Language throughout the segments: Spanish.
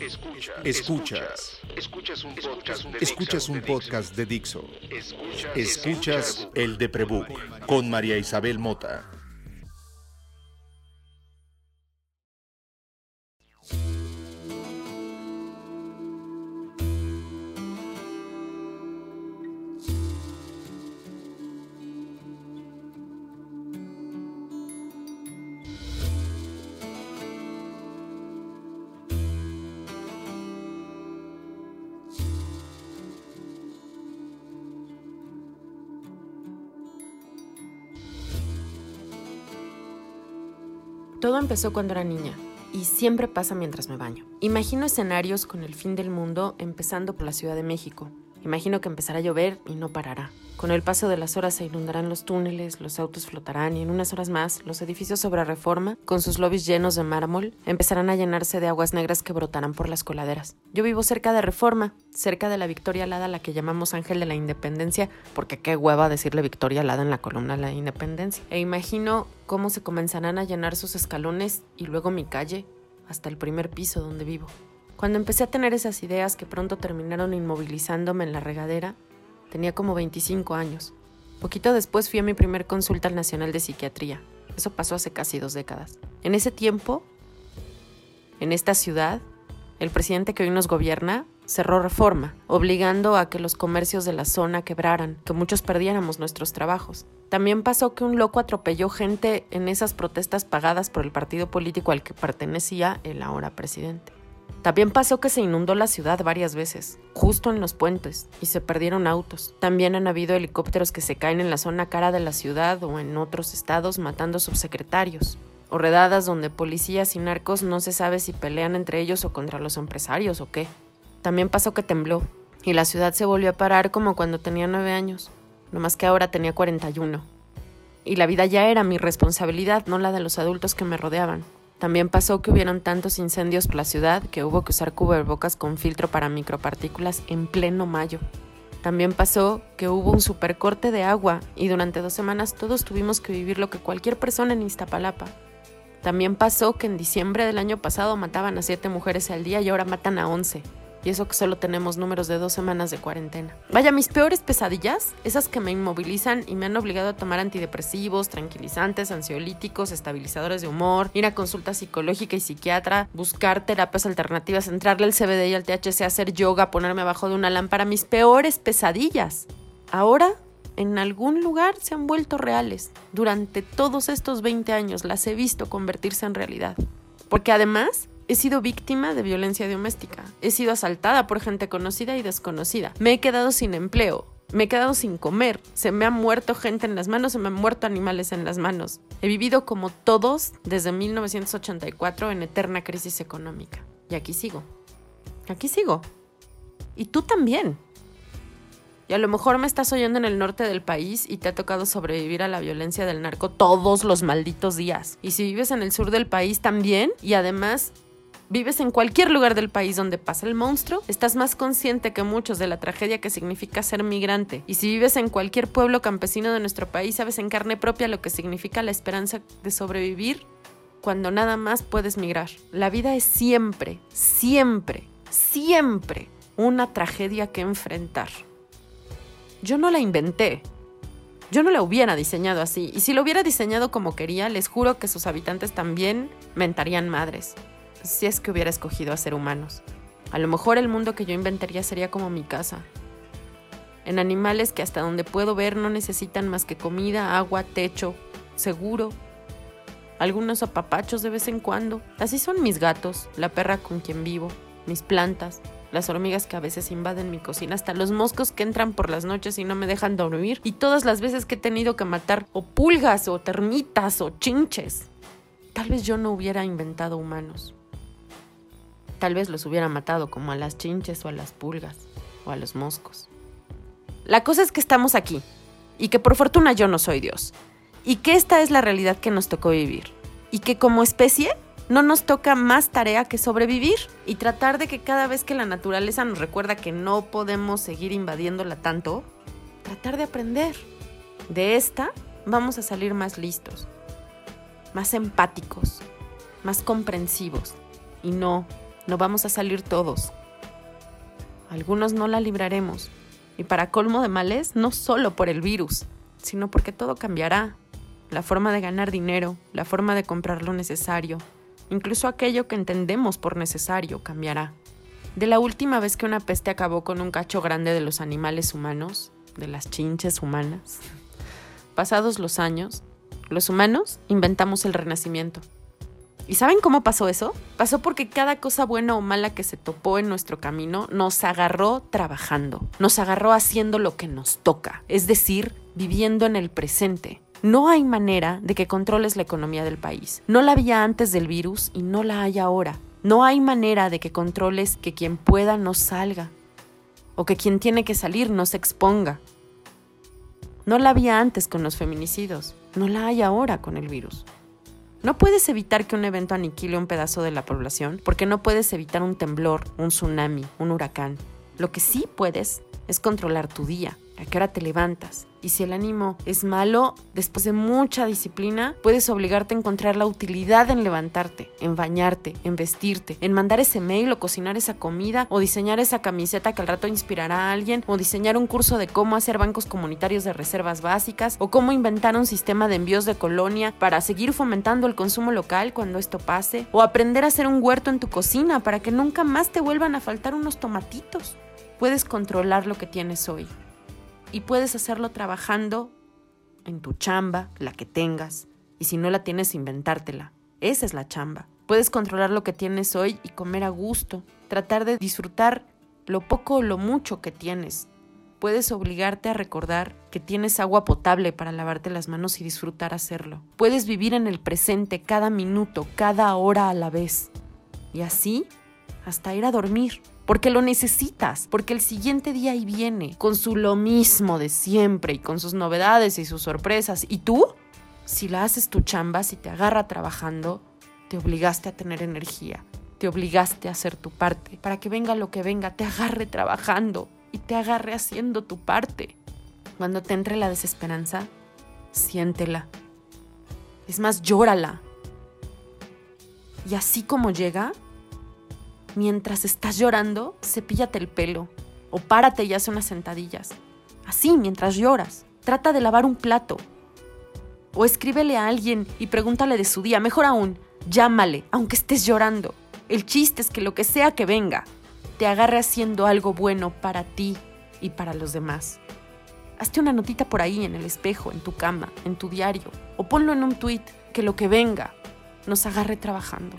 Escuchas. Escuchas. Escuchas un podcast de, Dixo. Escuchas el de Prebook con María Isabel Mota. Todo empezó cuando era niña y siempre pasa mientras me baño. Imagino escenarios con el fin del mundo empezando por la Ciudad de México. Imagino que empezará a llover y no parará. Con el paso de las horas se inundarán los túneles, los autos flotarán y en unas horas más los edificios sobre reforma, con sus lobbies llenos de mármol, empezarán a llenarse de aguas negras que brotarán por las coladeras. Yo vivo cerca de reforma, cerca de la Victoria Alada, la que llamamos Ángel de la Independencia, porque qué hueva decirle Victoria Alada en la columna de la Independencia. E imagino cómo se comenzarán a llenar sus escalones y luego mi calle, hasta el primer piso donde vivo. Cuando empecé a tener esas ideas que pronto terminaron inmovilizándome en la regadera, tenía como 25 años. Poquito después fui a mi primer consulta al Nacional de Psiquiatría. Eso pasó hace casi dos décadas. En ese tiempo, en esta ciudad, el presidente que hoy nos gobierna cerró reforma, obligando a que los comercios de la zona quebraran, que muchos perdiéramos nuestros trabajos. También pasó que un loco atropelló gente en esas protestas pagadas por el partido político al que pertenecía el ahora presidente. También pasó que se inundó la ciudad varias veces, justo en los puentes, y se perdieron autos. También han habido helicópteros que se caen en la zona cara de la ciudad o en otros estados matando subsecretarios. O redadas donde policías y narcos no se sabe si pelean entre ellos o contra los empresarios o qué. También pasó que tembló, y la ciudad se volvió a parar como cuando tenía nueve años, no más que ahora tenía 41. Y la vida ya era mi responsabilidad, no la de los adultos que me rodeaban. También pasó que hubieron tantos incendios por la ciudad que hubo que usar cubrebocas con filtro para micropartículas en pleno mayo. También pasó que hubo un supercorte de agua y durante dos semanas todos tuvimos que vivir lo que cualquier persona en Iztapalapa. También pasó que en diciembre del año pasado mataban a siete mujeres al día y ahora matan a once. Y eso que solo tenemos números de dos semanas de cuarentena. Vaya, mis peores pesadillas, esas que me inmovilizan y me han obligado a tomar antidepresivos, tranquilizantes, ansiolíticos, estabilizadores de humor, ir a consulta psicológica y psiquiatra, buscar terapias alternativas, entrarle al CBD y al THC, hacer yoga, ponerme abajo de una lámpara, mis peores pesadillas. Ahora en algún lugar se han vuelto reales. Durante todos estos 20 años las he visto convertirse en realidad. Porque además He sido víctima de violencia doméstica. He sido asaltada por gente conocida y desconocida. Me he quedado sin empleo. Me he quedado sin comer. Se me ha muerto gente en las manos, se me han muerto animales en las manos. He vivido como todos desde 1984 en eterna crisis económica. Y aquí sigo. Aquí sigo. Y tú también. Y a lo mejor me estás oyendo en el norte del país y te ha tocado sobrevivir a la violencia del narco todos los malditos días. Y si vives en el sur del país también, y además vives en cualquier lugar del país donde pasa el monstruo, estás más consciente que muchos de la tragedia que significa ser migrante. Y si vives en cualquier pueblo campesino de nuestro país, sabes en carne propia lo que significa la esperanza de sobrevivir cuando nada más puedes migrar. La vida es siempre, siempre, siempre una tragedia que enfrentar. Yo no la inventé. Yo no la hubiera diseñado así, y si lo hubiera diseñado como quería, les juro que sus habitantes también mentarían madres si es que hubiera escogido a ser humanos. A lo mejor el mundo que yo inventaría sería como mi casa. En animales que hasta donde puedo ver no necesitan más que comida, agua, techo, seguro. Algunos apapachos de vez en cuando. Así son mis gatos, la perra con quien vivo, mis plantas, las hormigas que a veces invaden mi cocina, hasta los moscos que entran por las noches y no me dejan dormir, y todas las veces que he tenido que matar o pulgas o termitas o chinches. Tal vez yo no hubiera inventado humanos. Tal vez los hubiera matado como a las chinches o a las pulgas o a los moscos. La cosa es que estamos aquí y que por fortuna yo no soy Dios y que esta es la realidad que nos tocó vivir y que como especie no nos toca más tarea que sobrevivir y tratar de que cada vez que la naturaleza nos recuerda que no podemos seguir invadiéndola tanto, tratar de aprender. De esta vamos a salir más listos, más empáticos, más comprensivos y no no vamos a salir todos. Algunos no la libraremos. Y para colmo de males, no solo por el virus, sino porque todo cambiará. La forma de ganar dinero, la forma de comprar lo necesario, incluso aquello que entendemos por necesario cambiará. De la última vez que una peste acabó con un cacho grande de los animales humanos, de las chinches humanas, pasados los años, los humanos inventamos el renacimiento. ¿Y saben cómo pasó eso? Pasó porque cada cosa buena o mala que se topó en nuestro camino nos agarró trabajando, nos agarró haciendo lo que nos toca, es decir, viviendo en el presente. No hay manera de que controles la economía del país. No la había antes del virus y no la hay ahora. No hay manera de que controles que quien pueda no salga o que quien tiene que salir no se exponga. No la había antes con los feminicidios, no la hay ahora con el virus. No puedes evitar que un evento aniquile un pedazo de la población porque no puedes evitar un temblor, un tsunami, un huracán. Lo que sí puedes es controlar tu día, a qué hora te levantas. Y si el ánimo es malo, después de mucha disciplina, puedes obligarte a encontrar la utilidad en levantarte, en bañarte, en vestirte, en mandar ese mail o cocinar esa comida o diseñar esa camiseta que al rato inspirará a alguien o diseñar un curso de cómo hacer bancos comunitarios de reservas básicas o cómo inventar un sistema de envíos de colonia para seguir fomentando el consumo local cuando esto pase o aprender a hacer un huerto en tu cocina para que nunca más te vuelvan a faltar unos tomatitos. Puedes controlar lo que tienes hoy y puedes hacerlo trabajando en tu chamba, la que tengas, y si no la tienes, inventártela. Esa es la chamba. Puedes controlar lo que tienes hoy y comer a gusto, tratar de disfrutar lo poco o lo mucho que tienes. Puedes obligarte a recordar que tienes agua potable para lavarte las manos y disfrutar hacerlo. Puedes vivir en el presente cada minuto, cada hora a la vez. Y así hasta ir a dormir porque lo necesitas, porque el siguiente día ahí viene, con su lo mismo de siempre y con sus novedades y sus sorpresas. ¿Y tú? Si la haces tu chamba, si te agarra trabajando, te obligaste a tener energía, te obligaste a hacer tu parte, para que venga lo que venga, te agarre trabajando y te agarre haciendo tu parte. Cuando te entre la desesperanza, siéntela. Es más, llórala. Y así como llega, Mientras estás llorando, cepíllate el pelo o párate y haz unas sentadillas. Así, mientras lloras. Trata de lavar un plato. O escríbele a alguien y pregúntale de su día. Mejor aún, llámale, aunque estés llorando. El chiste es que lo que sea que venga, te agarre haciendo algo bueno para ti y para los demás. Hazte una notita por ahí en el espejo, en tu cama, en tu diario, o ponlo en un tuit, que lo que venga nos agarre trabajando.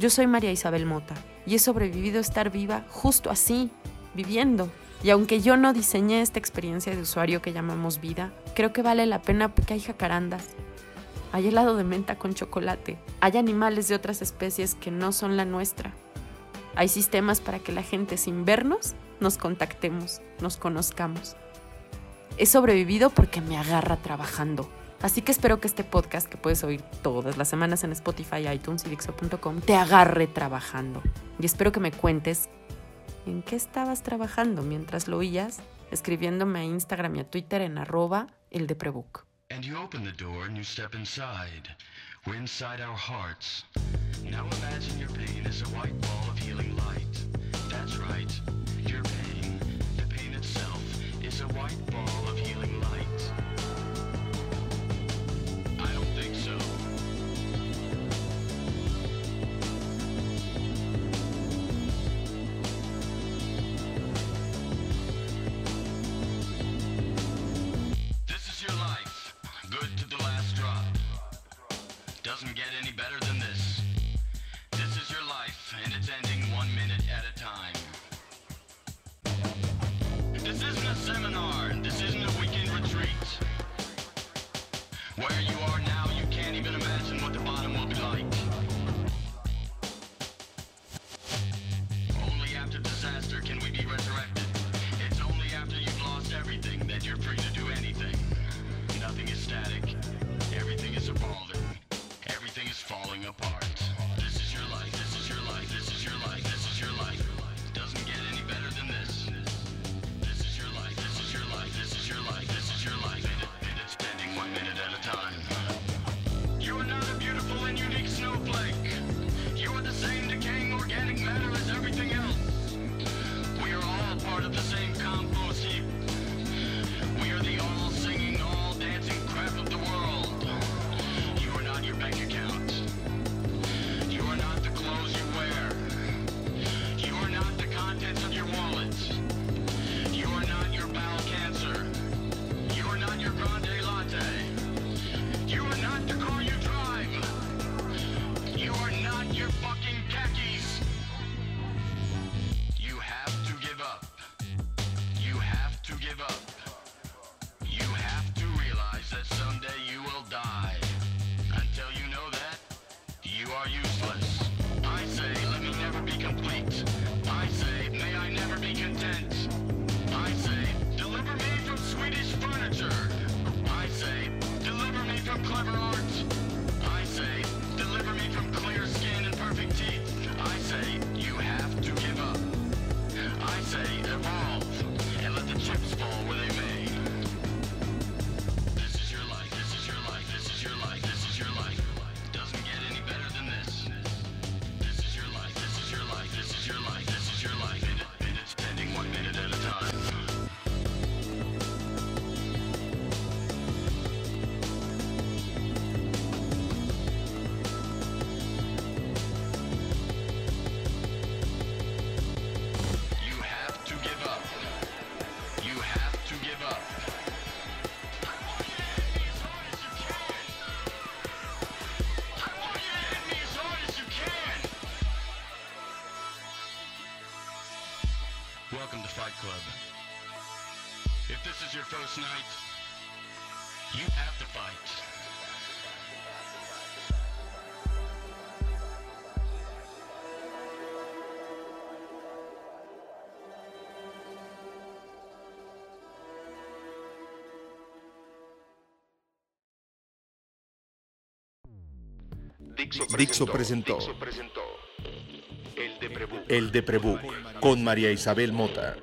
Yo soy María Isabel Mota y he sobrevivido a estar viva justo así, viviendo. Y aunque yo no diseñé esta experiencia de usuario que llamamos vida, creo que vale la pena porque hay jacarandas, hay helado de menta con chocolate, hay animales de otras especies que no son la nuestra. Hay sistemas para que la gente sin vernos nos contactemos, nos conozcamos. He sobrevivido porque me agarra trabajando Así que espero que este podcast, que puedes oír todas las semanas en Spotify, iTunes y Dixo.com, te agarre trabajando. Y espero que me cuentes en qué estabas trabajando mientras lo oías, escribiéndome a Instagram y a Twitter en arroba el de Prebook. And you open the door and you step inside. We're inside our hearts. Now imagine your pain is a white ball of healing light. That's right. Your pain, the pain itself, is a white ball of healing light. a seminar. This isn't a weekend retreat. Where Fight Club. If this is your first night, you have to fight. Dixo presentó, Dixo presentó, El de Prebook, el de Prebook con María Isabel Mota.